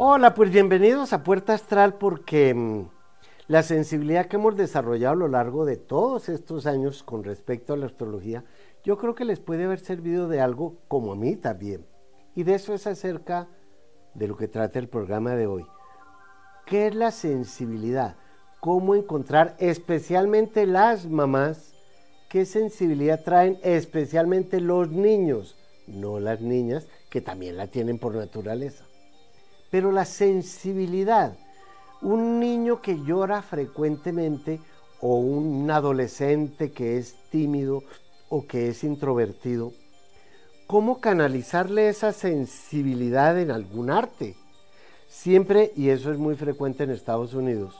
Hola, pues bienvenidos a Puerta Astral porque mm, la sensibilidad que hemos desarrollado a lo largo de todos estos años con respecto a la astrología, yo creo que les puede haber servido de algo como a mí también. Y de eso es acerca de lo que trata el programa de hoy. ¿Qué es la sensibilidad? ¿Cómo encontrar especialmente las mamás? ¿Qué sensibilidad traen especialmente los niños? No las niñas, que también la tienen por naturaleza. Pero la sensibilidad, un niño que llora frecuentemente o un adolescente que es tímido o que es introvertido, ¿cómo canalizarle esa sensibilidad en algún arte? Siempre, y eso es muy frecuente en Estados Unidos,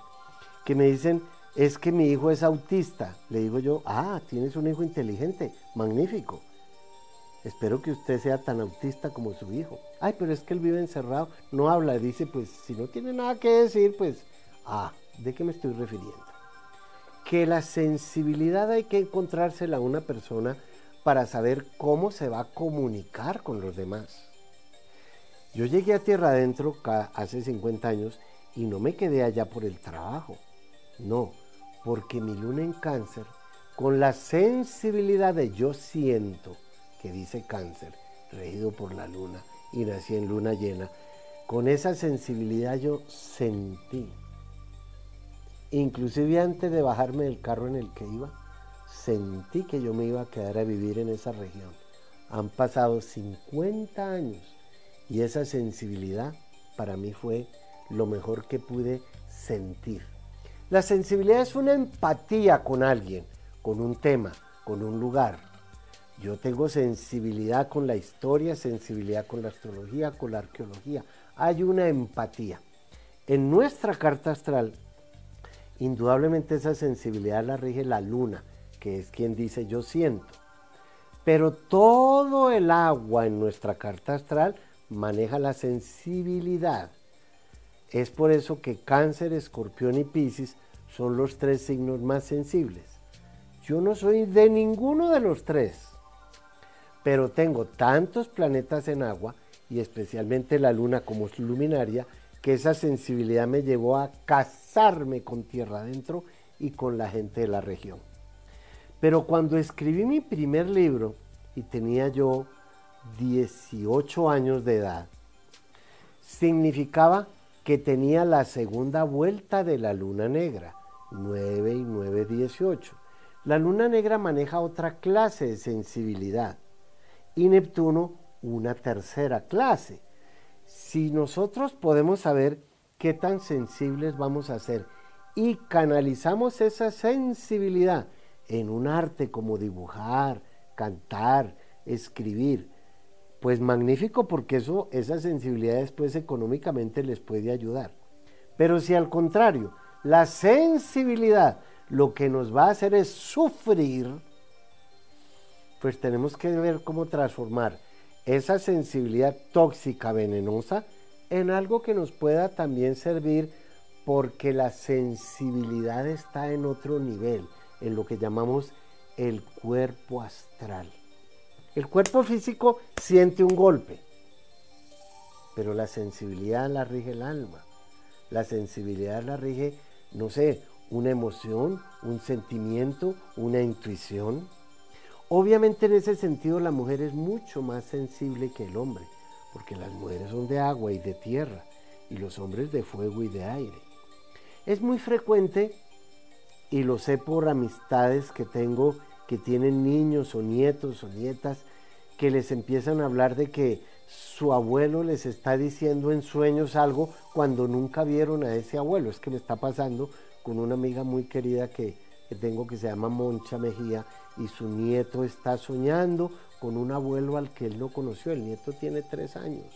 que me dicen, es que mi hijo es autista. Le digo yo, ah, tienes un hijo inteligente, magnífico. Espero que usted sea tan autista como su hijo. Ay, pero es que él vive encerrado, no habla, dice, pues si no tiene nada que decir, pues, ah, ¿de qué me estoy refiriendo? Que la sensibilidad hay que encontrársela a una persona para saber cómo se va a comunicar con los demás. Yo llegué a Tierra Adentro hace 50 años y no me quedé allá por el trabajo. No, porque mi luna en cáncer, con la sensibilidad de yo siento, que dice cáncer, regido por la luna, y nací en luna llena, con esa sensibilidad yo sentí. Inclusive antes de bajarme del carro en el que iba, sentí que yo me iba a quedar a vivir en esa región. Han pasado 50 años y esa sensibilidad para mí fue lo mejor que pude sentir. La sensibilidad es una empatía con alguien, con un tema, con un lugar. Yo tengo sensibilidad con la historia, sensibilidad con la astrología, con la arqueología. Hay una empatía. En nuestra carta astral, indudablemente esa sensibilidad la rige la luna, que es quien dice yo siento. Pero todo el agua en nuestra carta astral maneja la sensibilidad. Es por eso que cáncer, escorpión y piscis son los tres signos más sensibles. Yo no soy de ninguno de los tres, pero tengo tantos planetas en agua y especialmente la luna como luminaria que esa sensibilidad me llevó a casarme con tierra adentro y con la gente de la región. Pero cuando escribí mi primer libro y tenía yo 18 años de edad, significaba que tenía la segunda vuelta de la luna negra, 9 y 9, 18. La luna negra maneja otra clase de sensibilidad y Neptuno una tercera clase. Si nosotros podemos saber qué tan sensibles vamos a ser y canalizamos esa sensibilidad en un arte como dibujar, cantar, escribir, pues magnífico porque eso, esa sensibilidad después económicamente les puede ayudar. Pero si al contrario, la sensibilidad lo que nos va a hacer es sufrir, pues tenemos que ver cómo transformar esa sensibilidad tóxica, venenosa, en algo que nos pueda también servir porque la sensibilidad está en otro nivel, en lo que llamamos el cuerpo astral. El cuerpo físico siente un golpe, pero la sensibilidad la rige el alma. La sensibilidad la rige, no sé, una emoción, un sentimiento, una intuición. Obviamente en ese sentido la mujer es mucho más sensible que el hombre, porque las mujeres son de agua y de tierra y los hombres de fuego y de aire. Es muy frecuente, y lo sé por amistades que tengo que tienen niños o nietos o nietas que les empiezan a hablar de que su abuelo les está diciendo en sueños algo cuando nunca vieron a ese abuelo. Es que me está pasando con una amiga muy querida que, tengo que se llama Moncha Mejía y su nieto está soñando con un abuelo al que él no conoció. El nieto tiene tres años.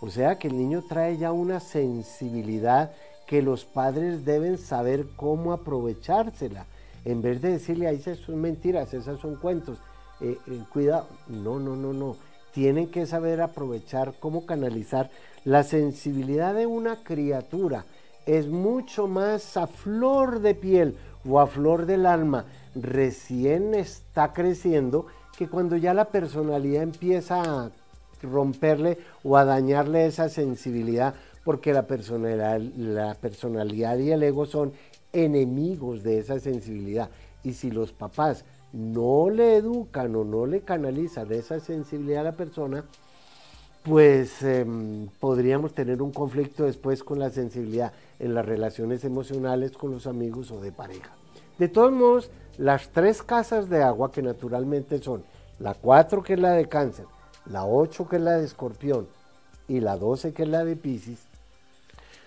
O sea que el niño trae ya una sensibilidad que los padres deben saber cómo aprovechársela. En vez de decirle, ahí esas son mentiras, esas son cuentos, eh, eh, cuidado. No, no, no, no. Tienen que saber aprovechar cómo canalizar la sensibilidad de una criatura. Es mucho más a flor de piel o a flor del alma. Recién está creciendo que cuando ya la personalidad empieza a romperle o a dañarle esa sensibilidad porque la personalidad, la personalidad y el ego son enemigos de esa sensibilidad. Y si los papás no le educan o no le canalizan esa sensibilidad a la persona, pues em, podríamos tener un conflicto después con la sensibilidad en las relaciones emocionales con los amigos o de pareja. De todos modos, las tres casas de agua que naturalmente son la 4 que es la de cáncer, la 8 que es la de escorpión y la 12 que es la de piscis,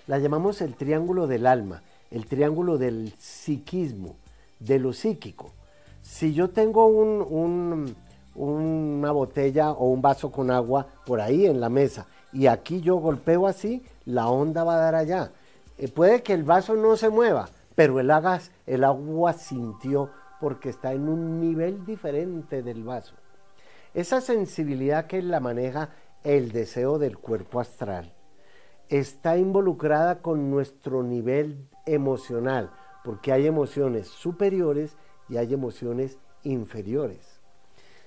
la llamamos el triángulo del alma, el triángulo del psiquismo, de lo psíquico. Si yo tengo un una botella o un vaso con agua por ahí en la mesa y aquí yo golpeo así, la onda va a dar allá. Eh, puede que el vaso no se mueva, pero el, el agua sintió porque está en un nivel diferente del vaso. Esa sensibilidad que la maneja el deseo del cuerpo astral está involucrada con nuestro nivel emocional, porque hay emociones superiores y hay emociones inferiores.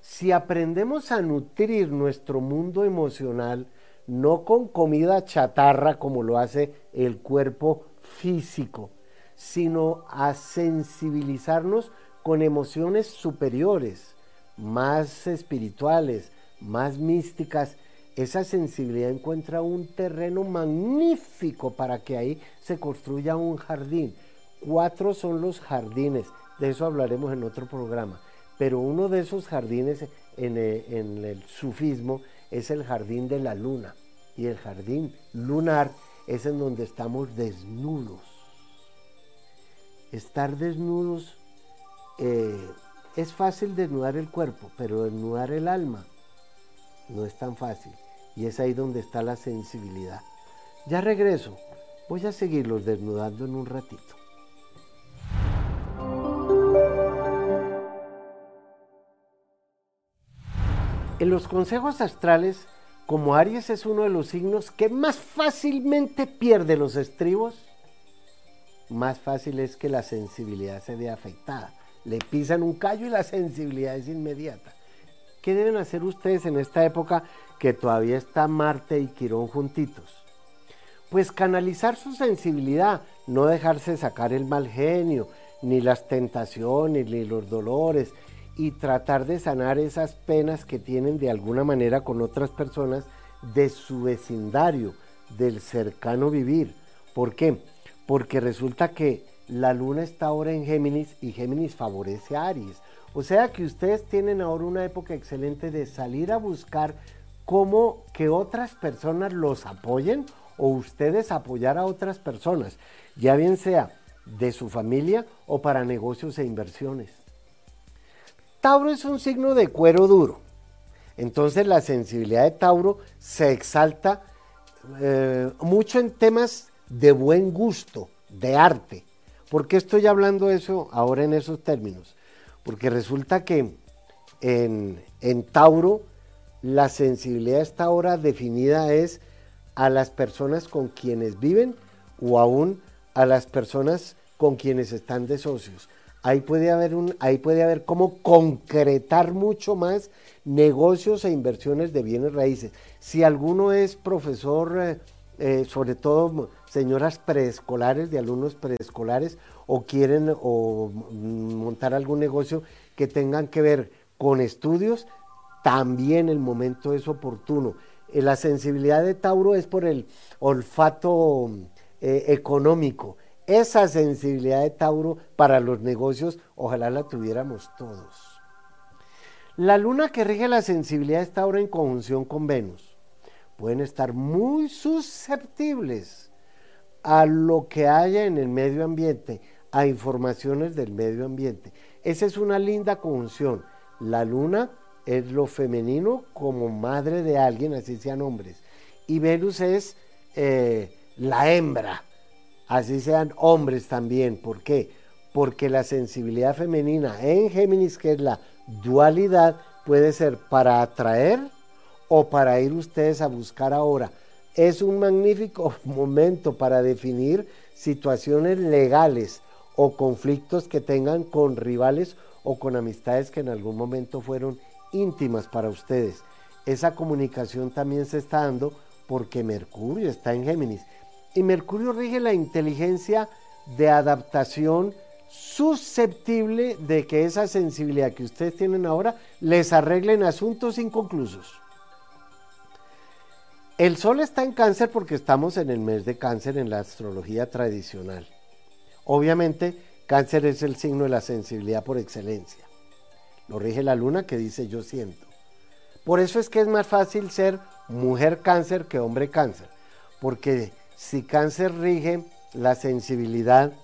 Si aprendemos a nutrir nuestro mundo emocional, no con comida chatarra como lo hace el cuerpo físico, sino a sensibilizarnos con emociones superiores, más espirituales, más místicas, esa sensibilidad encuentra un terreno magnífico para que ahí se construya un jardín. Cuatro son los jardines, de eso hablaremos en otro programa. Pero uno de esos jardines en el, sufismo es el jardín de la luna. Y el jardín lunar es en donde estamos desnudos. Estar desnudos eh, es fácil desnudar el cuerpo, pero desnudar el alma no es tan fácil. Y es ahí donde está la sensibilidad. Ya regreso. Voy a seguirlos desnudando en un ratito. En los consejos astrales, como Aries es uno de los signos que más fácilmente pierde los estribos, más fácil es que la sensibilidad se vea afectada. Le pisan un callo y la sensibilidad es inmediata. ¿Qué deben hacer ustedes en esta época que todavía está Marte y Quirón juntitos? Pues canalizar su sensibilidad, no dejarse sacar el mal genio, ni las tentaciones, ni los dolores, y tratar de sanar esas penas que tienen de alguna manera con otras personas de su vecindario, del cercano vivir. ¿Por qué? Porque resulta que la luna está ahora en Géminis y Géminis favorece a Aries. O sea que ustedes tienen ahora una época excelente de salir a buscar cómo que otras personas los apoyen o ustedes apoyar a otras personas, ya bien sea de su familia o para negocios e inversiones. Tauro es un signo de cuero duro. Entonces la sensibilidad de Tauro se exalta eh, mucho en temas de buen gusto, de arte. ¿Por qué estoy hablando eso ahora en esos términos? Porque resulta que en, en Tauro la sensibilidad está ahora definida es a las personas con quienes viven o aún a las personas con quienes están de socios ahí puede haber un, ahí puede haber cómo concretar mucho más negocios e inversiones de bienes raíces. Si alguno es profesor, eh, eh, sobre todo señoras preescolares, de alumnos preescolares, o quieren o montar algún negocio que tengan que ver con estudios, también el momento es oportuno. Eh, la sensibilidad de Tauro es por el olfato económico esa sensibilidad de Tauro para los negocios, ojalá la tuviéramos todos. La luna que rige la sensibilidad de Tauro en conjunción con Venus. Pueden estar muy susceptibles a lo que haya en el medio ambiente, a informaciones del medio ambiente. Esa es una linda conjunción. La luna es lo femenino como madre de alguien, así sean hombres. Y Venus es eh, la hembra, así sean hombres también. ¿Por qué? Porque la sensibilidad femenina en Géminis, que es la dualidad, puede ser para atraer o para ir ustedes a buscar ahora. Es un magnífico momento para definir situaciones legales o conflictos que tengan con rivales o con amistades que en algún momento fueron íntimas para ustedes. Esa comunicación también se está dando porque Mercurio está en Géminis. y Mercurio rige la inteligencia de adaptación susceptible de que esa sensibilidad que ustedes tienen ahora les arreglen asuntos inconclusos. El Sol está en cáncer porque estamos en el mes de cáncer en la astrología tradicional. Obviamente, cáncer es el signo de la sensibilidad por excelencia. Lo rige la luna que dice yo siento. Por eso es que es más fácil ser mujer cáncer que hombre cáncer. Porque si cáncer rige la sensibilidad,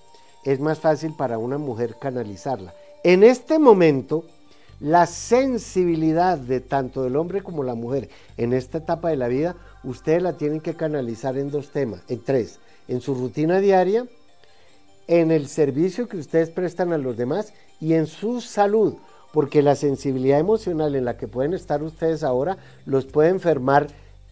es más fácil para una mujer canalizarla. En este momento, la sensibilidad de tanto del hombre como la mujer en esta etapa de la vida, ustedes la tienen que canalizar en dos temas, en tres, en su rutina diaria, en el servicio que ustedes prestan a los demás y en su salud, porque la sensibilidad emocional en la que pueden estar ustedes ahora los puede enfermar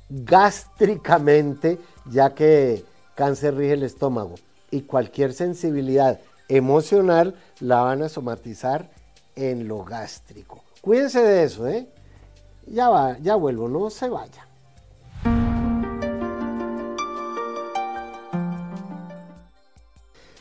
gástricamente, ya que cáncer rige el estómago y cualquier sensibilidad emocional la van a somatizar en lo gástrico. Cuídense de eso, ¿eh? Ya va, ya vuelvo, no se vaya.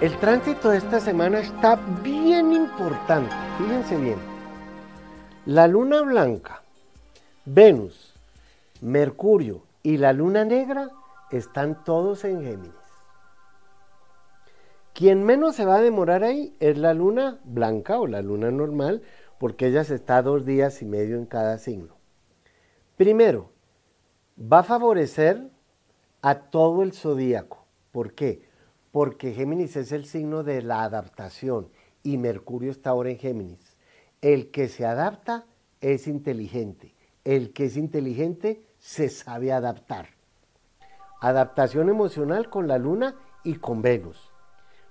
El tránsito de esta semana está bien importante, fíjense bien. La luna blanca, Venus, Mercurio y la luna negra están todos en Géminis. Quien menos se va a demorar ahí es la luna blanca o la luna normal, porque ella se está dos días y medio en cada signo. Primero, va a favorecer a todo el zodíaco. ¿Por qué? Porque Géminis es el signo de la adaptación y Mercurio está ahora en Géminis. El que se adapta es inteligente, el que es inteligente se sabe adaptar. Adaptación emocional con la luna y con Venus.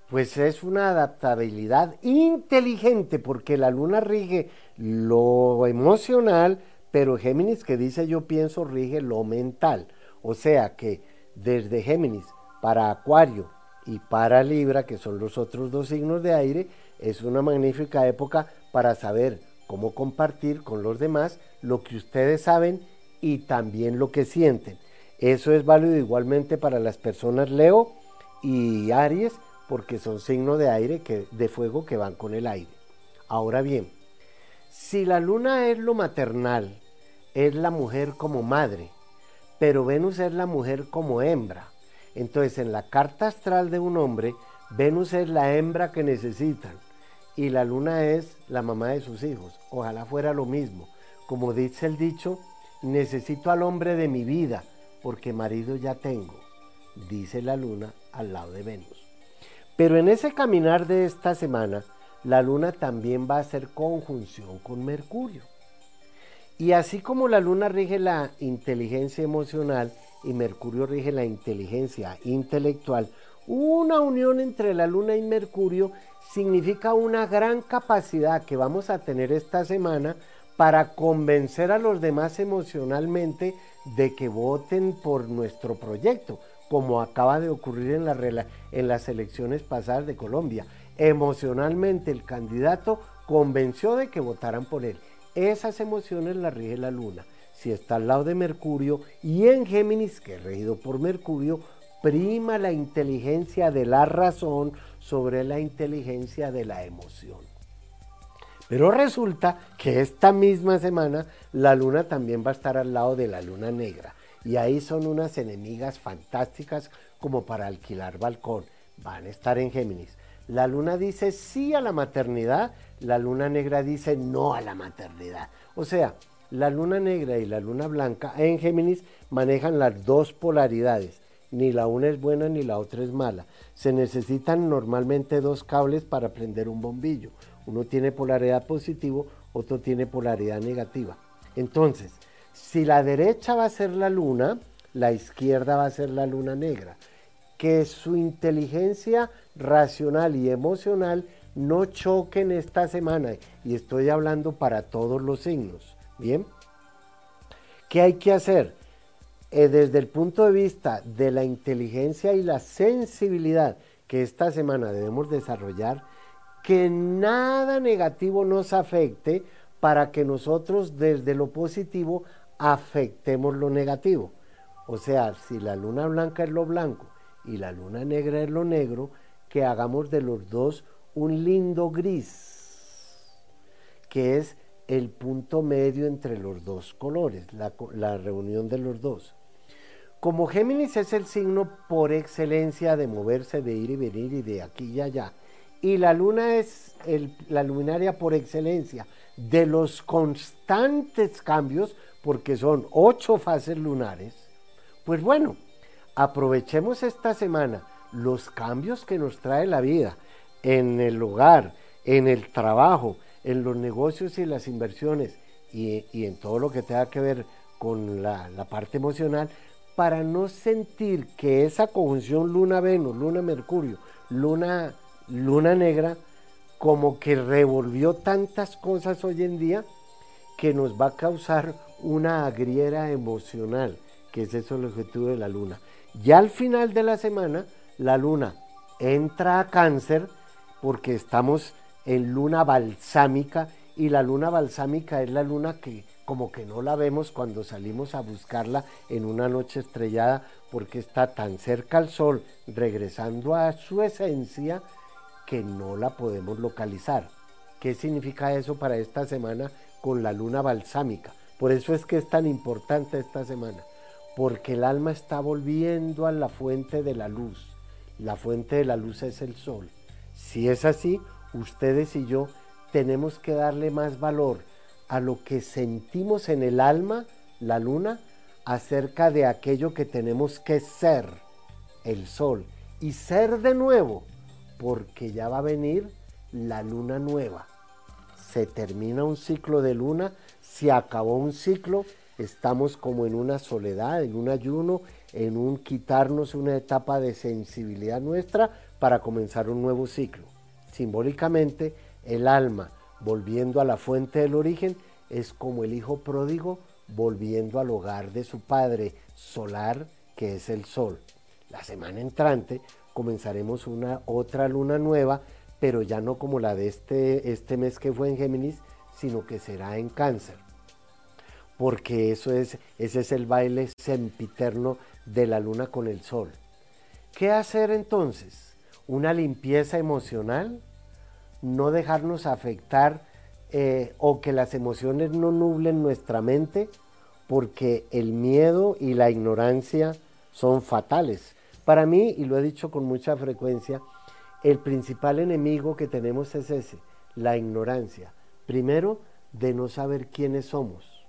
Pues es una adaptabilidad inteligente porque la luna rige lo emocional, pero Géminis que dice yo pienso rige lo mental. O sea que desde Géminis para Acuario y para Libra, que son los otros dos signos de aire, es una magnífica época para saber cómo compartir con los demás lo que ustedes saben y también lo que sienten. Eso es válido igualmente para las personas Leo y Aries, porque son signos de aire, que, de fuego que van con el aire. Ahora bien, si la luna es lo maternal, es la mujer como madre, pero Venus es la mujer como hembra, entonces, en la carta astral de un hombre, Venus es la hembra que necesitan y la luna es la mamá de sus hijos. Ojalá fuera lo mismo. Como dice el dicho, necesito al hombre de mi vida porque marido ya tengo, dice la luna al lado de Venus. Pero en ese caminar de esta semana, la luna también va a hacer conjunción con Mercurio. Y así como la luna rige la inteligencia emocional, y Mercurio rige la inteligencia intelectual, una unión entre la Luna y Mercurio significa una gran capacidad que vamos a tener esta semana para convencer a los demás emocionalmente de que voten por nuestro proyecto, como acaba de ocurrir en, la, en las elecciones pasadas de Colombia. Emocionalmente el candidato convenció de que votaran por él. Esas emociones las rige la luna si está al lado de Mercurio, y en Géminis, que es regido por Mercurio, prima la inteligencia de la razón sobre la inteligencia de la emoción. Pero resulta que esta misma semana la luna también va a estar al lado de la luna negra. Y ahí son unas enemigas fantásticas como para alquilar balcón. Van a estar en Géminis. La luna dice sí a la maternidad, la luna negra dice no a la maternidad. O sea, la luna negra y la luna blanca en Géminis manejan las dos polaridades. Ni la una es buena ni la otra es mala. Se necesitan normalmente dos cables para prender un bombillo. Uno tiene polaridad positivo, otro tiene polaridad negativa. Entonces, si la derecha va a ser la luna, la izquierda va a ser la luna negra. Que su inteligencia racional y emocional no choquen esta semana. Y estoy hablando para todos los signos. Bien. ¿Qué hay que hacer? Eh, desde el punto de vista de la inteligencia y la sensibilidad que esta semana debemos desarrollar, que nada negativo nos afecte para que nosotros desde lo positivo afectemos lo negativo. O sea, si la luna blanca es lo blanco y la luna negra es lo negro, que hagamos de los dos un lindo gris, que es el punto medio entre los dos colores, la, reunión de los dos. Como Géminis es el signo por excelencia de moverse, de ir y venir y de aquí y allá, y la luna es la luminaria por excelencia de los constantes cambios, porque son ocho fases lunares, pues bueno, aprovechemos esta semana los cambios que nos trae la vida en el hogar, en el trabajo, en los negocios y las inversiones y, en todo lo que tenga que ver con la, la parte emocional, para no sentir que esa conjunción luna-Venus, luna-Mercurio, luna, luna negra, como que revolvió tantas cosas hoy en día que nos va a causar una agriera emocional, que es eso el objetivo de la luna. Ya al final de la semana, la luna entra a cáncer porque estamos en luna balsámica y la luna balsámica es la luna que como que no la vemos cuando salimos a buscarla en una noche estrellada porque está tan cerca al sol, regresando a su esencia, que no la podemos localizar. ¿Qué significa eso para esta semana con la luna balsámica? Por eso es que es tan importante esta semana, porque el alma está volviendo a la fuente de la luz. La fuente de la luz es el sol. Si es así, ustedes y yo tenemos que darle más valor a lo que sentimos en el alma, la luna, acerca de aquello que tenemos que ser, el sol, y ser de nuevo, porque ya va a venir la luna nueva. Se termina un ciclo de luna, se acabó un ciclo, estamos como en una soledad, en un ayuno, en un quitarnos una etapa de sensibilidad nuestra para comenzar un nuevo ciclo. Simbólicamente, el alma volviendo a la fuente del origen es como el hijo pródigo volviendo al hogar de su padre solar, que es el sol. La semana entrante comenzaremos una otra luna nueva, pero ya no como la de este, este mes que fue en Géminis, sino que será en cáncer. Porque eso es, ese es el baile sempiterno de la luna con el sol. ¿Qué hacer entonces? ¿Una limpieza emocional? ¿No dejarnos afectar eh, o que las emociones no nublen nuestra mente? Porque el miedo y la ignorancia son fatales. Para mí, y lo he dicho con mucha frecuencia, el principal enemigo que tenemos es ese, la ignorancia. Primero, de no saber quiénes somos.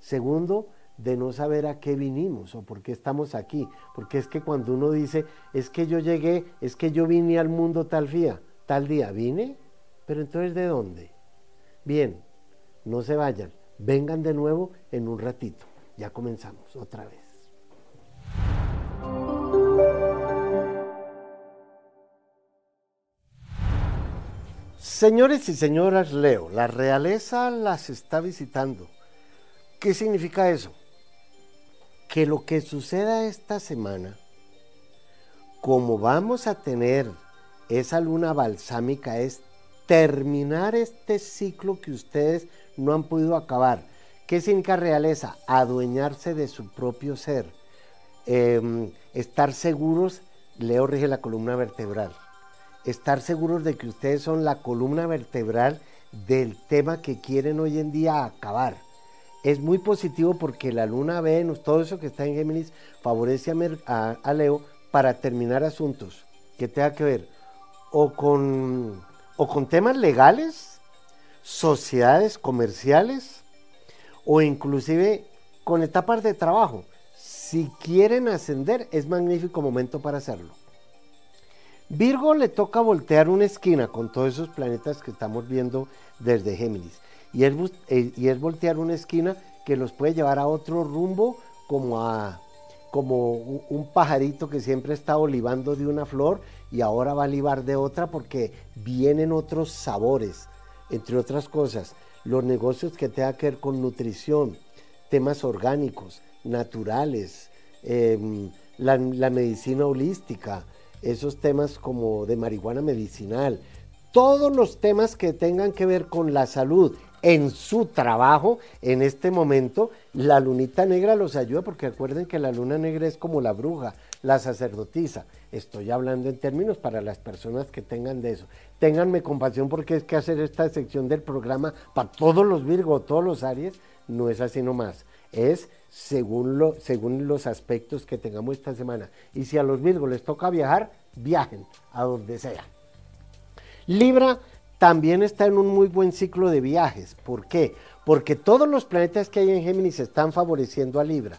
Segundo, de no saber a qué vinimos o por qué estamos aquí. Porque es que cuando uno dice, es que yo llegué, es que yo vine al mundo tal día, tal día, ¿vine? Pero entonces, ¿de dónde? Bien, no se vayan, vengan de nuevo en un ratito. Ya comenzamos otra vez. Señores y señoras, Leo, la realeza las está visitando. ¿Qué significa eso? Que lo que suceda esta semana, como vamos a tener esa luna balsámica, es terminar este ciclo que ustedes no han podido acabar. ¿Qué significa realeza? Adueñarse de su propio ser. Em, estar seguros, Leo rige la columna vertebral estar seguros de que ustedes son la columna vertebral del tema que quieren hoy en día acabar. Es muy positivo porque la luna Venus, todo eso que está en Géminis, favorece a, Leo para terminar asuntos que tenga que ver o con, o con temas legales, sociedades comerciales o inclusive con etapas de trabajo. Si quieren ascender, es magnífico momento para hacerlo. Virgo le toca voltear una esquina con todos esos planetas que estamos viendo desde Géminis. Y es, eh, y es voltear una esquina que los puede llevar a otro rumbo, como a como un, pajarito que siempre está olivando de una flor y ahora va a olivar de otra porque vienen otros sabores, entre otras cosas. Los negocios que tengan que ver con nutrición, temas orgánicos, naturales, em, la, la medicina holística, esos temas como de marihuana medicinal, todos los temas que tengan que ver con la salud en su trabajo en este momento, la lunita negra los ayuda porque recuerden que la luna negra es como la bruja, la sacerdotisa. Estoy hablando en términos para las personas que tengan de eso. Ténganme compasión porque es que hacer esta sección del programa para todos los Virgo, todos los Aries, no es así nomás. Es según, lo, según los aspectos que tengamos esta semana. Y si a los Virgos les toca viajar, viajen a donde sea. Libra también está en un muy buen ciclo de viajes. ¿Por qué? Porque todos los planetas que hay en Géminis están favoreciendo a Libra.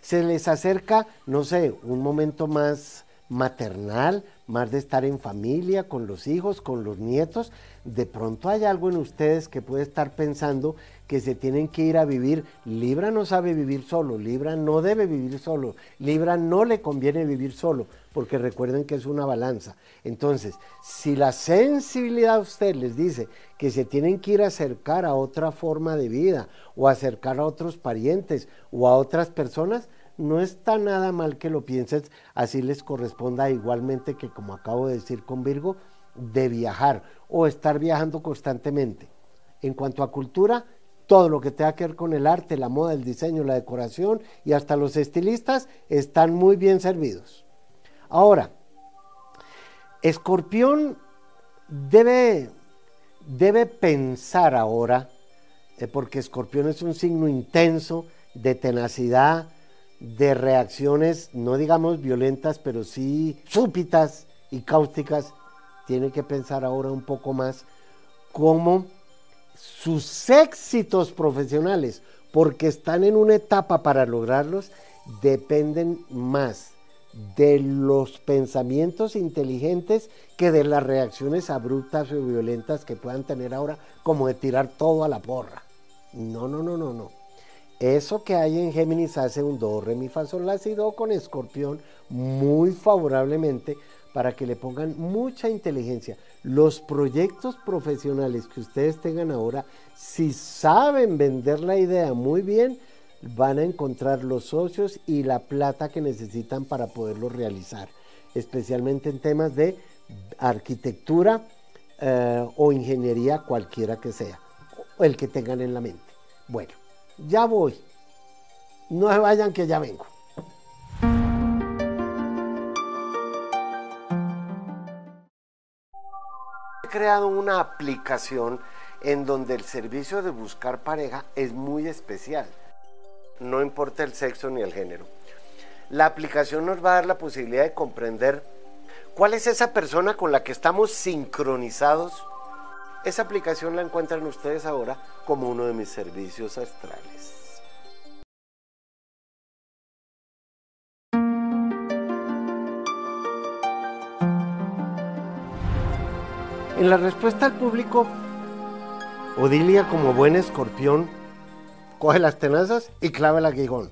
Se les acerca, no sé, un momento más maternal, más de estar en familia, con los hijos, con los nietos. De pronto hay algo en ustedes que puede estar pensando que se tienen que ir a vivir. Libra no sabe vivir solo, Libra no debe vivir solo, Libra no le conviene vivir solo porque recuerden que es una balanza. Entonces, si la sensibilidad a usted les dice que se tienen que ir a acercar a otra forma de vida o acercar a otros parientes o a otras personas, no está nada mal que lo pienses, así les corresponda igualmente que como acabo de decir con Virgo, de viajar o estar viajando constantemente. En cuanto a cultura, todo lo que tenga que ver con el arte, la moda, el diseño, la decoración y hasta los estilistas están muy bien servidos. Ahora, Escorpión debe, debe pensar ahora, eh, porque Escorpión es un signo intenso de tenacidad, de reacciones, no digamos violentas, pero sí súbitas y cáusticas, tiene que pensar ahora un poco más cómo sus éxitos profesionales, porque están en una etapa para lograrlos, dependen más de los pensamientos inteligentes que de las reacciones abruptas o violentas que puedan tener ahora, como de tirar todo a la porra. No, no, no, no, no. Eso que hay en Géminis hace un do, re, mi, con escorpión muy favorablemente para que le pongan mucha inteligencia. Los proyectos profesionales que ustedes tengan ahora, si saben vender la idea muy bien, van a encontrar los socios y la plata que necesitan para poderlo realizar, especialmente en temas de arquitectura eh, o ingeniería, cualquiera que sea, el que tengan en la mente. Bueno, ya voy. No se vayan que ya vengo. He creado una aplicación en donde el servicio de buscar pareja es muy especial no importa el sexo ni el género. La aplicación nos va a dar la posibilidad de comprender cuál es esa persona con la que estamos sincronizados. Esa aplicación la encuentran ustedes ahora como uno de mis servicios astrales. En la respuesta al público, Odilia como buen escorpión coge las tenazas y clava el aguijón.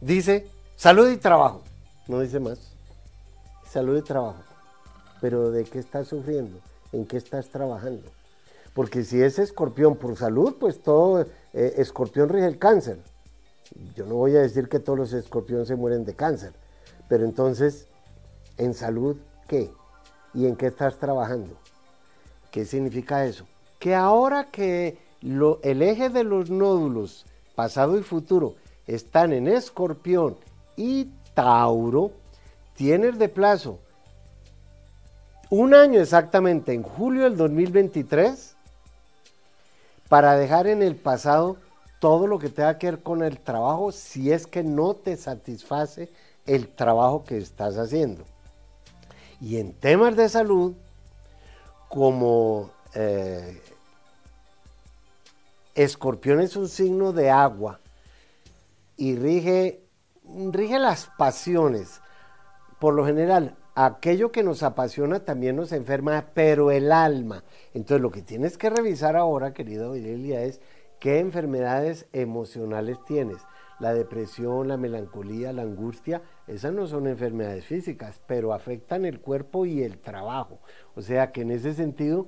Dice, salud y trabajo. No dice más. Salud y trabajo. Pero ¿de qué estás sufriendo? ¿En qué estás trabajando? Porque si es escorpión por salud, pues todo eh, escorpión rige el cáncer. Yo no voy a decir que todos los escorpiones se mueren de cáncer, pero entonces, ¿en salud qué? ¿Y en qué estás trabajando? ¿Qué significa eso? Que ahora que el eje de los nódulos pasado y futuro están en escorpión y Tauro, tienes de plazo un año exactamente, en julio del 2023, para dejar en el pasado todo lo que tenga que ver con el trabajo si es que no te satisface el trabajo que estás haciendo. Y en temas de salud, como eh, Escorpión es un signo de agua y rige, rige las pasiones. Por lo general, aquello que nos apasiona también nos enferma, pero el alma. Entonces lo que tienes que revisar ahora, querido Irelia, es qué enfermedades emocionales tienes. la depresión, la melancolía, la angustia, esas no son enfermedades físicas, pero afectan el cuerpo y el trabajo. O sea que en ese sentido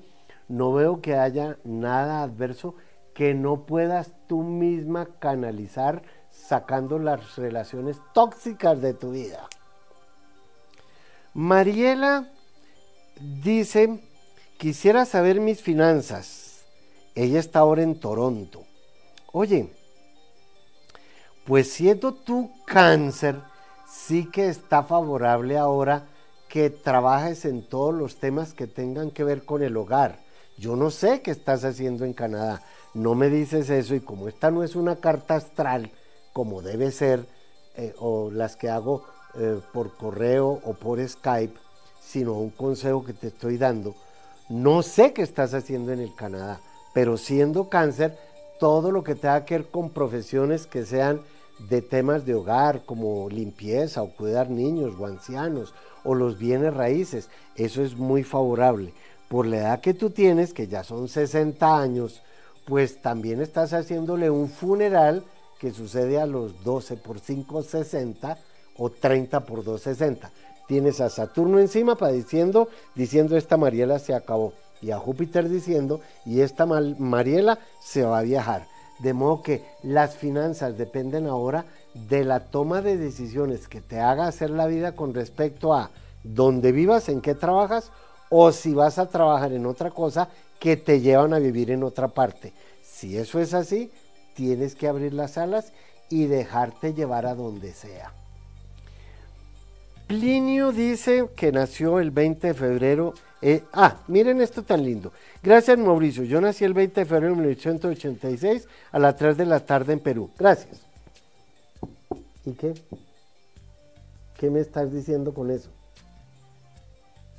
no veo que haya nada adverso que no puedas tú misma canalizar sacando las relaciones tóxicas de tu vida. Mariela dice, quisiera saber mis finanzas. Ella está ahora en Toronto. Oye, pues siendo tú cáncer, sí que está favorable ahora que trabajes en todos los temas que tengan que ver con el hogar. Yo no sé qué estás haciendo en Canadá, no me dices eso y como esta no es una carta astral como debe ser, eh, o las que hago eh, por correo o por Skype, sino un consejo que te estoy dando, no sé qué estás haciendo en el Canadá, pero siendo cáncer, todo lo que tenga que ver con profesiones que sean de temas de hogar, como limpieza o cuidar niños o ancianos, o los bienes raíces, eso es muy favorable. Por la edad que tú tienes, que ya son 60 años, pues también estás haciéndole un funeral que sucede a los 12 por 5, 60 o 30 por 2, 60. Tienes a Saturno encima para diciendo, diciendo esta Mariela se acabó. Y a Júpiter diciendo, y esta Mariela se va a viajar. De modo que las finanzas dependen ahora de la toma de decisiones que te haga hacer la vida con respecto a dónde vivas, en qué trabajas, o si vas a trabajar en otra cosa que te llevan a vivir en otra parte. Si eso es así, tienes que abrir las alas y dejarte llevar a donde sea. Plinio dice que nació el 20 de febrero. Eh, ah, miren esto tan lindo. Gracias Mauricio, yo nací el 20 de febrero de 1986 a las 3 de la tarde en Perú. Gracias. ¿Y qué? ¿Qué me estás diciendo con eso?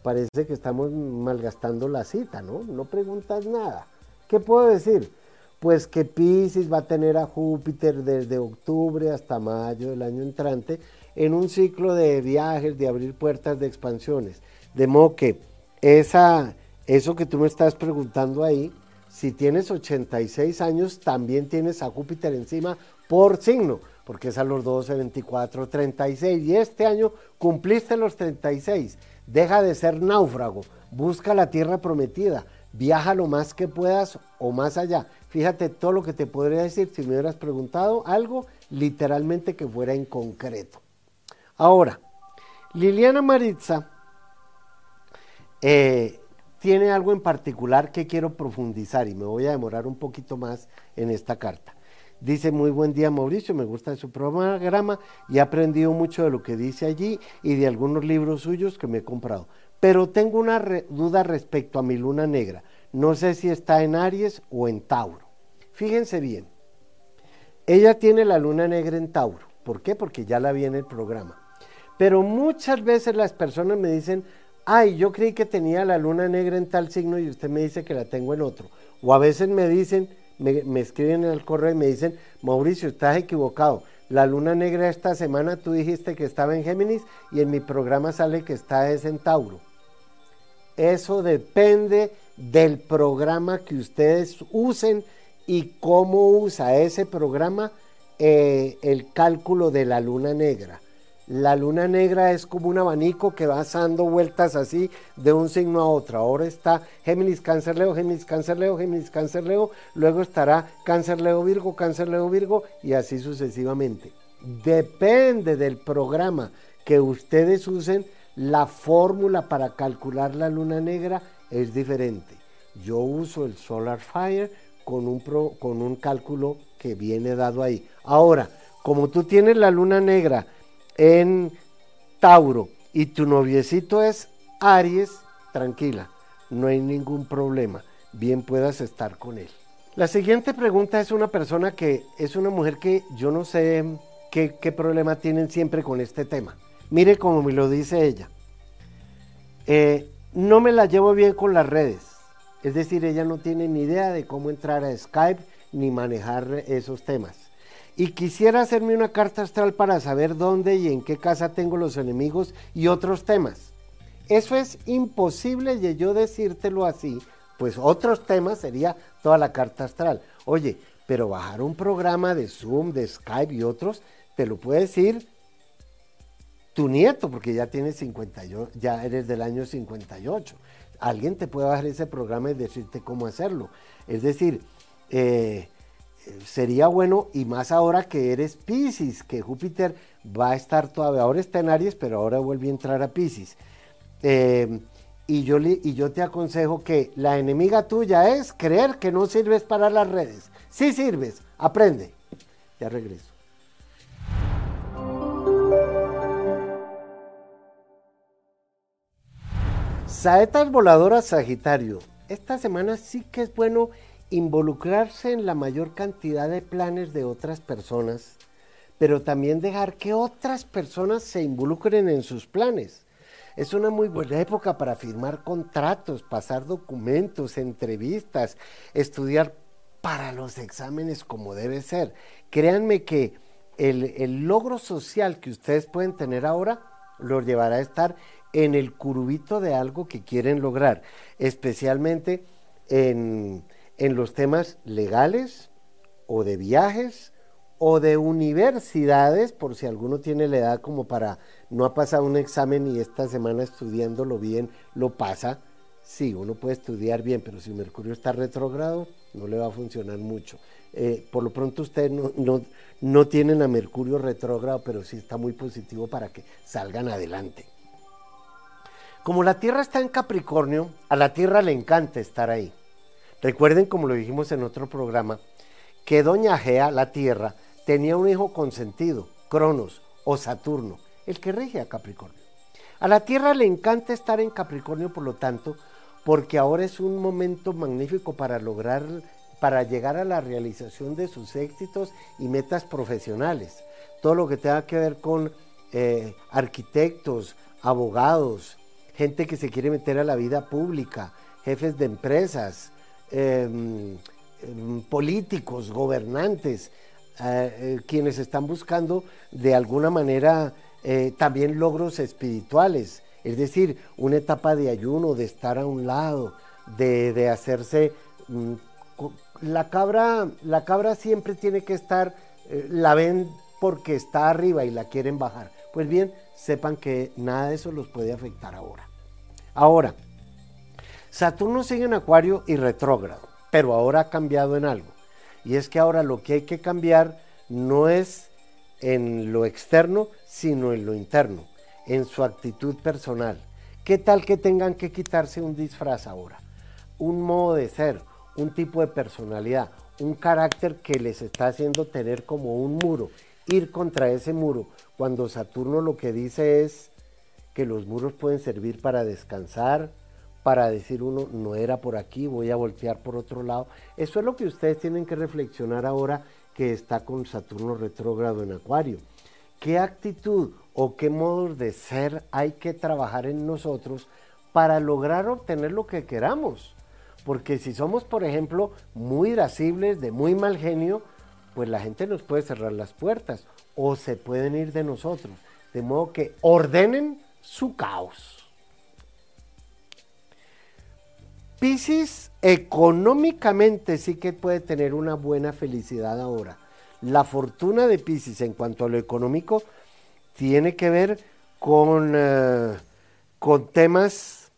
Parece que estamos malgastando la cita, ¿no? No preguntas nada. ¿Qué puedo decir? Pues que Pisces va a tener a Júpiter desde octubre hasta mayo del año entrante en un ciclo de viajes, de abrir puertas de expansiones. De modo que esa, eso que tú me estás preguntando ahí, si tienes 86 años, también tienes a Júpiter encima por signo, porque es a los 12, 24, 36. Y este año cumpliste los 36. Deja de ser náufrago, busca la tierra prometida, viaja lo más que puedas o más allá. Fíjate todo lo que te podría decir si me hubieras preguntado algo literalmente que fuera en concreto. Ahora, Liliana Maritza eh, tiene algo en particular que quiero profundizar y me voy a demorar un poquito más en esta carta. Dice, muy buen día Mauricio, me gusta su programa y he aprendido mucho de lo que dice allí y de algunos libros suyos que me he comprado. Pero tengo una duda respecto a mi luna negra. No sé si está en Aries o en Tauro. Fíjense bien. Ella tiene la luna negra en Tauro. ¿Por qué? Porque ya la vi en el programa. Pero muchas veces las personas me dicen, ay, yo creí que tenía la luna negra en tal signo y usted me dice que la tengo en otro. O a veces me dicen, me, escriben en el correo y me dicen, Mauricio, estás equivocado. La luna negra esta semana tú dijiste que estaba en Géminis y en mi programa sale que está en Tauro. Eso depende del programa que ustedes usen y cómo usa ese programa eh, el cálculo de la luna negra. La luna negra es como un abanico que va dando vueltas así de un signo a otro. Ahora está Géminis, Cáncer, Leo, Géminis, Cáncer, Leo, Géminis, Cáncer, Leo. Luego estará Cáncer, Leo, Virgo, Cáncer, Leo, Virgo y así sucesivamente. Depende del programa que ustedes usen la fórmula para calcular la luna negra es diferente. Yo uso el Solar Fire con un, con un cálculo que viene dado ahí. Ahora, como tú tienes la luna negra en Tauro y tu noviecito es Aries, tranquila, no hay ningún problema, bien puedas estar con él. La siguiente pregunta es una persona que es una mujer que yo no sé qué, problema tienen siempre con este tema. Mire cómo me lo dice ella. Eh, no me la llevo bien con las redes. Es decir, ella no tiene ni idea de cómo entrar a Skype ni manejar esos temas. Y quisiera hacerme una carta astral para saber dónde y en qué casa tengo los enemigos y otros temas. Eso es imposible de yo decírtelo así, pues otros temas sería toda la carta astral. Oye, pero bajar un programa de Zoom, de Skype y otros, te lo puede decir tu nieto, porque ya tienes 58, ya eres del año 58. Alguien te puede bajar ese programa y decirte cómo hacerlo. Es decir, eh, sería bueno, y más ahora que eres Pisces, que Júpiter va a estar todavía, ahora está en Aries, pero ahora vuelve a entrar a Pisces. Eh, y, yo, y yo te aconsejo que la enemiga tuya es creer que no sirves para las redes. Sí sirves, aprende. Ya regreso. Saetas voladoras Sagitario. Esta semana sí que es bueno involucrarse en la mayor cantidad de planes de otras personas, pero también dejar que otras personas se involucren en sus planes. Es una muy buena época para firmar contratos, pasar documentos, entrevistas, estudiar para los exámenes como debe ser. Créanme que el, logro social que ustedes pueden tener ahora los llevará a estar en el curubito de algo que quieren lograr, especialmente en, en los temas legales o de viajes o de universidades, por si alguno tiene la edad como para no ha pasado un examen y esta semana estudiándolo bien lo pasa. Sí, uno puede estudiar bien, pero si Mercurio está retrógrado, no le va a funcionar mucho. Eh, por lo pronto ustedes no, no, tienen a Mercurio retrógrado, pero sí está muy positivo para que salgan adelante. Como la Tierra está en Capricornio, a la Tierra le encanta estar ahí. Recuerden, como lo dijimos en otro programa, que Doña Gea, la Tierra, tenía un hijo consentido, Cronos o Saturno, el que rige a Capricornio. A la Tierra le encanta estar en Capricornio, por lo tanto, porque ahora es un momento magnífico para lograr, para llegar a la realización de sus éxitos y metas profesionales. Todo lo que tenga que ver con eh, arquitectos, abogados, gente que se quiere meter a la vida pública, jefes de empresas, Em, em, políticos, gobernantes, eh, eh, quienes están buscando de alguna manera eh, también logros espirituales, es decir, una etapa de ayuno, de estar a un lado, de, hacerse... Mm, la cabra, la cabra siempre tiene que estar, la ven porque está arriba y la quieren bajar. Pues bien, sepan que nada de eso los puede afectar ahora. Ahora, Saturno sigue en Acuario y retrógrado, pero ahora ha cambiado en algo. Y es que ahora lo que hay que cambiar no es en lo externo, sino en lo interno, en su actitud personal. ¿Qué tal que tengan que quitarse un disfraz ahora? Un modo de ser, un tipo de personalidad, un carácter que les está haciendo tener como un muro, ir contra ese muro, cuando Saturno lo que dice es que los muros pueden servir para descansar, para decir uno, no era por aquí, voy a voltear por otro lado. Eso es lo que ustedes tienen que reflexionar ahora que está con Saturno retrógrado en Acuario. ¿Qué actitud o qué modos de ser hay que trabajar en nosotros para lograr obtener lo que queramos? Porque si somos, por ejemplo, muy irascibles, de muy mal genio, pues la gente nos puede cerrar las puertas o se pueden ir de nosotros. De modo que ordenen su caos. Pisces económicamente sí que puede tener una buena felicidad ahora. La fortuna de Pisces en cuanto a lo económico tiene que ver con, eh, con temas,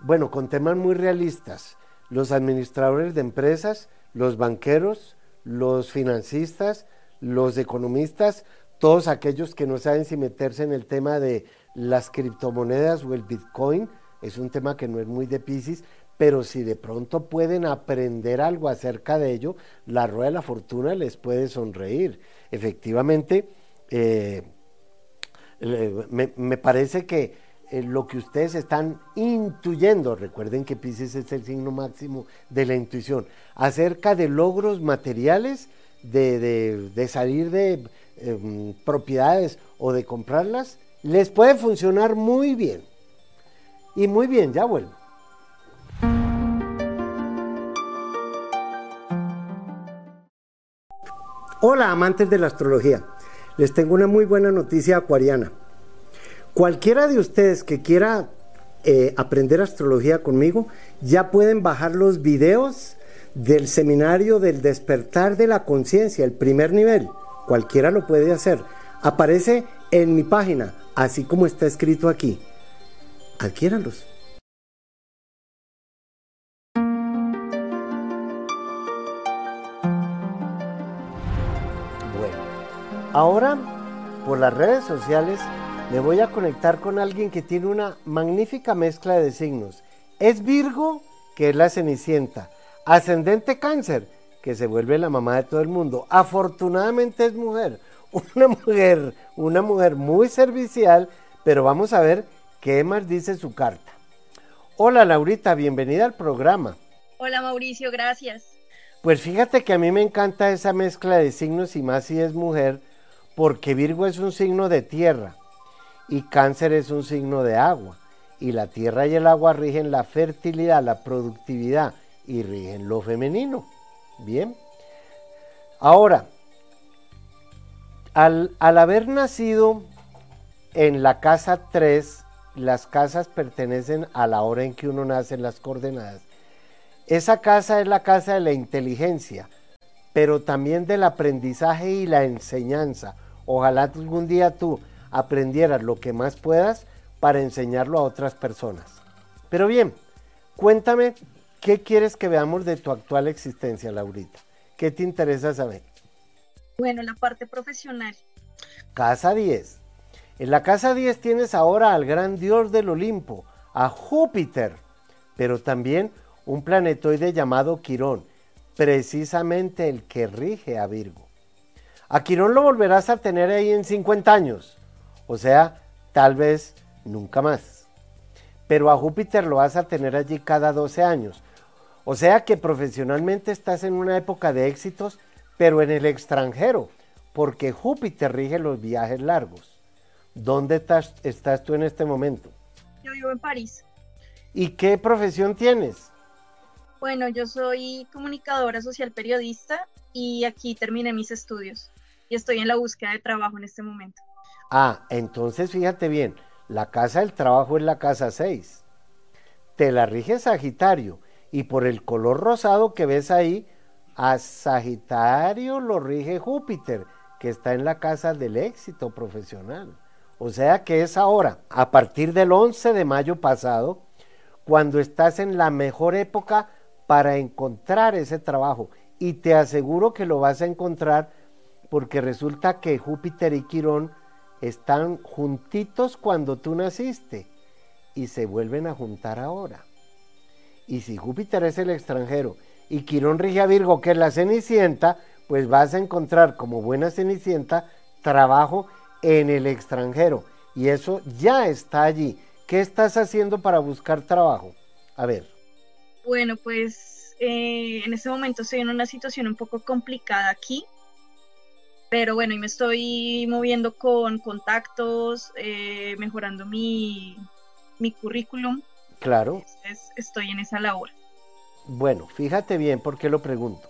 bueno, con temas muy realistas. Los administradores de empresas, los banqueros, los financistas, los economistas, todos aquellos que no saben si meterse en el tema de las criptomonedas o el Bitcoin, es un tema que no es muy de Pisces, pero si de pronto pueden aprender algo acerca de ello, la rueda de la fortuna les puede sonreír. Efectivamente, eh, me, parece que eh, lo que ustedes están intuyendo, recuerden que Pisces es el signo máximo de la intuición, acerca de logros materiales, de, salir de em, propiedades o de comprarlas, les puede funcionar muy bien. Y muy bien, ya vuelvo. Hola amantes de la astrología, les tengo una muy buena noticia acuariana. Cualquiera de ustedes que quiera eh, aprender astrología conmigo, ya pueden bajar los videos del seminario del despertar de la conciencia, el primer nivel, cualquiera lo puede hacer. Aparece en mi página, así como está escrito aquí. Adquiéralos. Ahora por las redes sociales me voy a conectar con alguien que tiene una magnífica mezcla de signos. Es Virgo, que es la Cenicienta. Ascendente Cáncer, que se vuelve la mamá de todo el mundo. Afortunadamente es mujer. Una mujer, una mujer muy servicial, pero vamos a ver qué más dice su carta. Hola Laurita, bienvenida al programa. Hola Mauricio, gracias. Pues fíjate que a mí me encanta esa mezcla de signos y más si es mujer, porque Virgo es un signo de tierra y Cáncer es un signo de agua. Y la tierra y el agua rigen la fertilidad, la productividad y rigen lo femenino. Bien. Ahora, al, haber nacido en la casa 3, las casas pertenecen a la hora en que uno nace en las coordenadas. Esa casa es la casa de la inteligencia, pero también del aprendizaje y la enseñanza. Ojalá algún día tú aprendieras lo que más puedas para enseñarlo a otras personas. Pero bien, cuéntame qué quieres que veamos de tu actual existencia, Laurita. ¿Qué te interesa saber? Bueno, la parte profesional. Casa 10. En la casa 10 tienes ahora al gran dios del Olimpo, a Júpiter, pero también un planetoide llamado Quirón, precisamente el que rige a Virgo. A Quirón lo volverás a tener ahí en 50 años, o sea, tal vez nunca más. Pero a Júpiter lo vas a tener allí cada 12 años. O sea que profesionalmente estás en una época de éxitos, pero en el extranjero, porque Júpiter rige los viajes largos. ¿Dónde estás, estás tú en este momento? Yo vivo en París. ¿Y qué profesión tienes? Bueno, yo soy comunicadora social periodista y aquí terminé mis estudios estoy en la búsqueda de trabajo en este momento. Ah, entonces fíjate bien, la casa del trabajo es la casa 6. Te la rige Sagitario y por el color rosado que ves ahí, a Sagitario lo rige Júpiter, que está en la casa del éxito profesional. O sea que es ahora, a partir del 11 de mayo pasado, cuando estás en la mejor época para encontrar ese trabajo. Y te aseguro que lo vas a encontrar porque resulta que Júpiter y Quirón están juntitos cuando tú naciste y se vuelven a juntar ahora. Y si Júpiter es el extranjero y Quirón rige a Virgo, que es la cenicienta, pues vas a encontrar como buena cenicienta trabajo en el extranjero. Y eso ya está allí. ¿Qué estás haciendo para buscar trabajo? A ver. Bueno, pues eh, en este momento estoy en una situación un poco complicada aquí. Pero bueno, y me estoy moviendo con contactos, eh, mejorando mi, mi currículum. Claro. Entonces, estoy en esa labor. Bueno, fíjate bien por qué lo pregunto.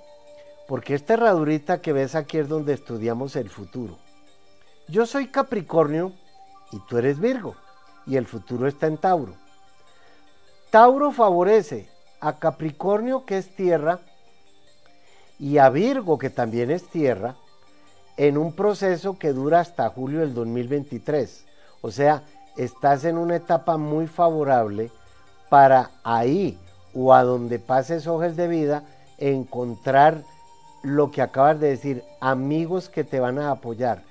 Porque esta herradurita que ves aquí es donde estudiamos el futuro. Yo soy Capricornio y tú eres Virgo y el futuro está en Tauro. Tauro favorece a Capricornio que es tierra y a Virgo que también es tierra en un proceso que dura hasta julio del 2023. O sea, estás en una etapa muy favorable para ahí o a donde pases hojas de vida encontrar lo que acabas de decir, amigos que te van a apoyar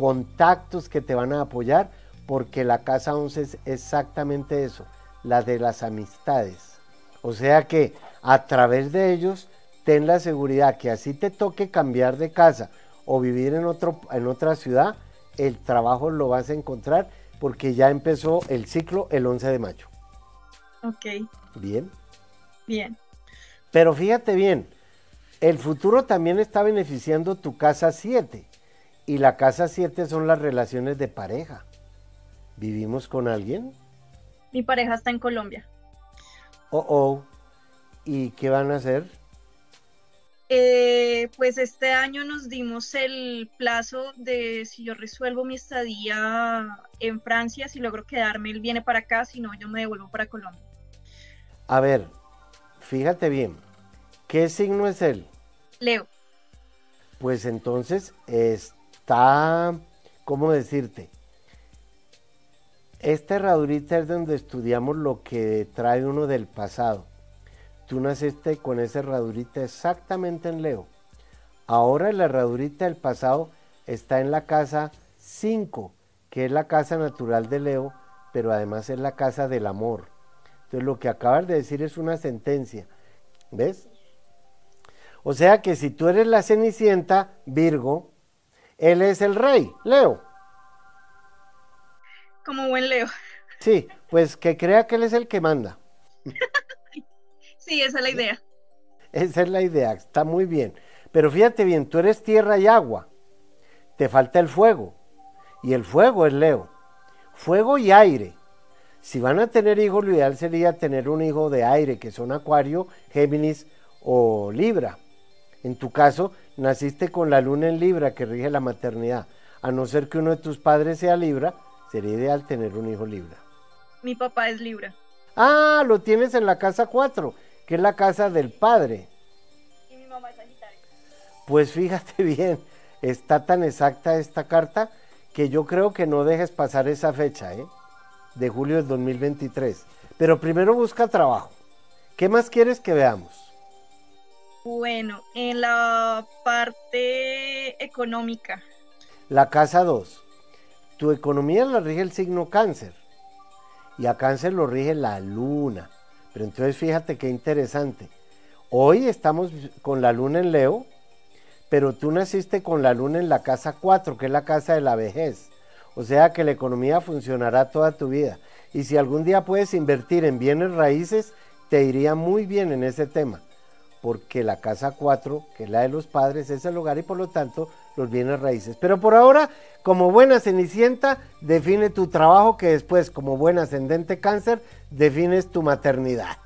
contactos que te van a apoyar, porque la casa 11 es exactamente eso, la de las amistades. O sea que a través de ellos ten la seguridad que así te toque cambiar de casa o vivir en, otro, en otra ciudad, el trabajo lo vas a encontrar porque ya empezó el ciclo el 11 de mayo. Ok. Bien. Bien. Pero fíjate bien, el futuro también está beneficiando tu casa 7. Y la casa 7 son las relaciones de pareja. ¿Vivimos con alguien? Mi pareja está en Colombia. Oh, oh. ¿Y qué van a hacer? Eh, pues este año nos dimos el plazo de si yo resuelvo mi estadía en Francia, si logro quedarme, él viene para acá, si no, yo me devuelvo para Colombia. A ver, fíjate bien, ¿Qué signo es él? Leo. Pues entonces está, ¿cómo decirte? Esta herradurita es donde estudiamos lo que trae uno del pasado. Tú naciste con esa herradurita exactamente en Leo. Ahora la herradurita del pasado está en la casa 5, que es la casa natural de Leo, pero además es la casa del amor. Entonces lo que acabas de decir es una sentencia. ¿Ves? O sea que si tú eres la cenicienta, Virgo, él es el rey, Leo como buen Leo. Sí, pues que crea que él es el que manda. sí, esa es la idea. Esa es la idea, está muy bien. Pero fíjate bien, tú eres tierra y agua. Te falta el fuego. Y el fuego es Leo. Fuego y aire. Si van a tener hijos, lo ideal sería tener un hijo de aire, que son Acuario, Géminis o Libra. En tu caso, naciste con la luna en Libra, que rige la maternidad. A no ser que uno de tus padres sea Libra, Sería ideal tener un hijo Libra. Mi papá es Libra. Ah, lo tienes en la casa 4, que es la casa del padre. Y mi mamá es Sagitario. Pues fíjate bien, está tan exacta esta carta que yo creo que no dejes pasar esa fecha, ¿eh? De julio del 2023. Pero primero busca trabajo. ¿Qué más quieres que veamos? Bueno, en la parte económica. La casa 2. Tu economía la rige el signo cáncer y a cáncer lo rige la luna. Pero entonces fíjate qué interesante. Hoy estamos con la luna en Leo, pero tú naciste con la luna en la casa 4, que es la casa de la vejez. O sea que la economía funcionará toda tu vida. Y si algún día puedes invertir en bienes raíces, te iría muy bien en ese tema. Porque la casa 4, que es la de los padres, es el hogar y por lo tanto los bienes raíces. Pero por ahora, como buena cenicienta, define tu trabajo que después, como buen ascendente cáncer, defines tu maternidad.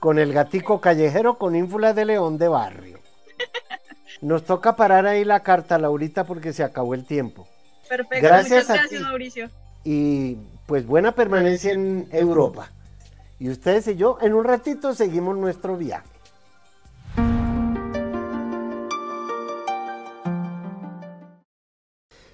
Con el gatico callejero con ínfula de león de barrio. Nos toca parar ahí la carta, Laurita, porque se acabó el tiempo. Perfecto, gracias, muchas gracias, Mauricio. Y pues buena permanencia en Europa. Y ustedes y yo, en un ratito seguimos nuestro viaje.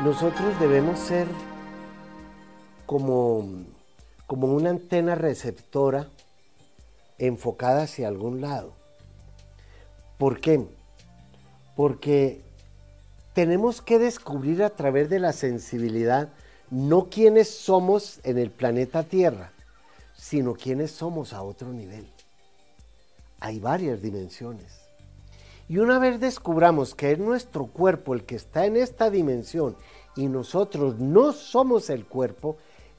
nosotros debemos ser como, como una antena receptora enfocada hacia algún lado. ¿Por qué? Porque tenemos que descubrir a través de la sensibilidad no quiénes somos en el planeta Tierra, sino quiénes somos a otro nivel. Hay varias dimensiones. Y una vez descubramos que es nuestro cuerpo el que está en esta dimensión y nosotros no somos el cuerpo,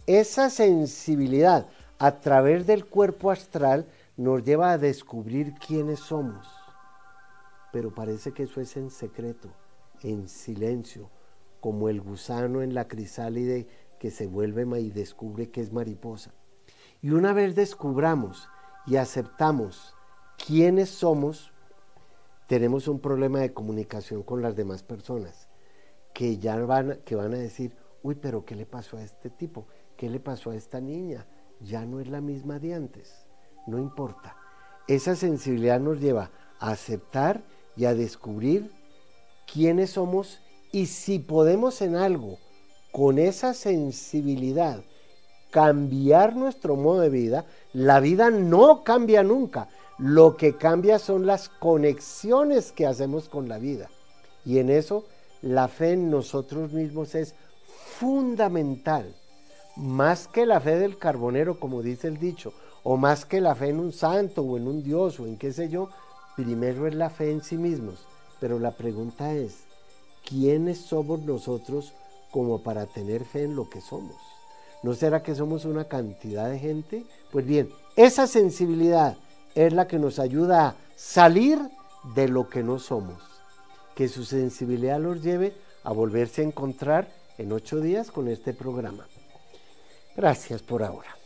esa sensibilidad a través del cuerpo astral nos lleva a descubrir quiénes somos. Pero parece que eso es en secreto, en silencio, como el gusano en la crisálide que se vuelve y descubre que es mariposa. Y una vez descubramos y aceptamos quiénes somos, tenemos un problema de comunicación con las demás personas que ya van, que van a decir, uy, pero ¿qué le pasó a este tipo? ¿Qué le pasó a esta niña? Ya no es la misma de antes. No importa. Esa sensibilidad nos lleva a aceptar y a descubrir quiénes somos y si podemos en algo con esa sensibilidad cambiar nuestro modo de vida, la vida no cambia nunca. Lo que cambia son las conexiones que hacemos con la vida. Y en eso la fe en nosotros mismos es fundamental, más que la fe del carbonero, como dice el dicho, o más que la fe en un santo o en un Dios o en qué sé yo, primero es la fe en sí mismos. Pero la pregunta es, ¿quiénes somos nosotros como para tener fe en lo que somos? ¿No será que somos una cantidad de gente? Pues bien, esa sensibilidad es la que nos ayuda a salir de lo que no somos. Que su sensibilidad los lleve a volverse a encontrar en ocho días con este programa. Gracias por ahora.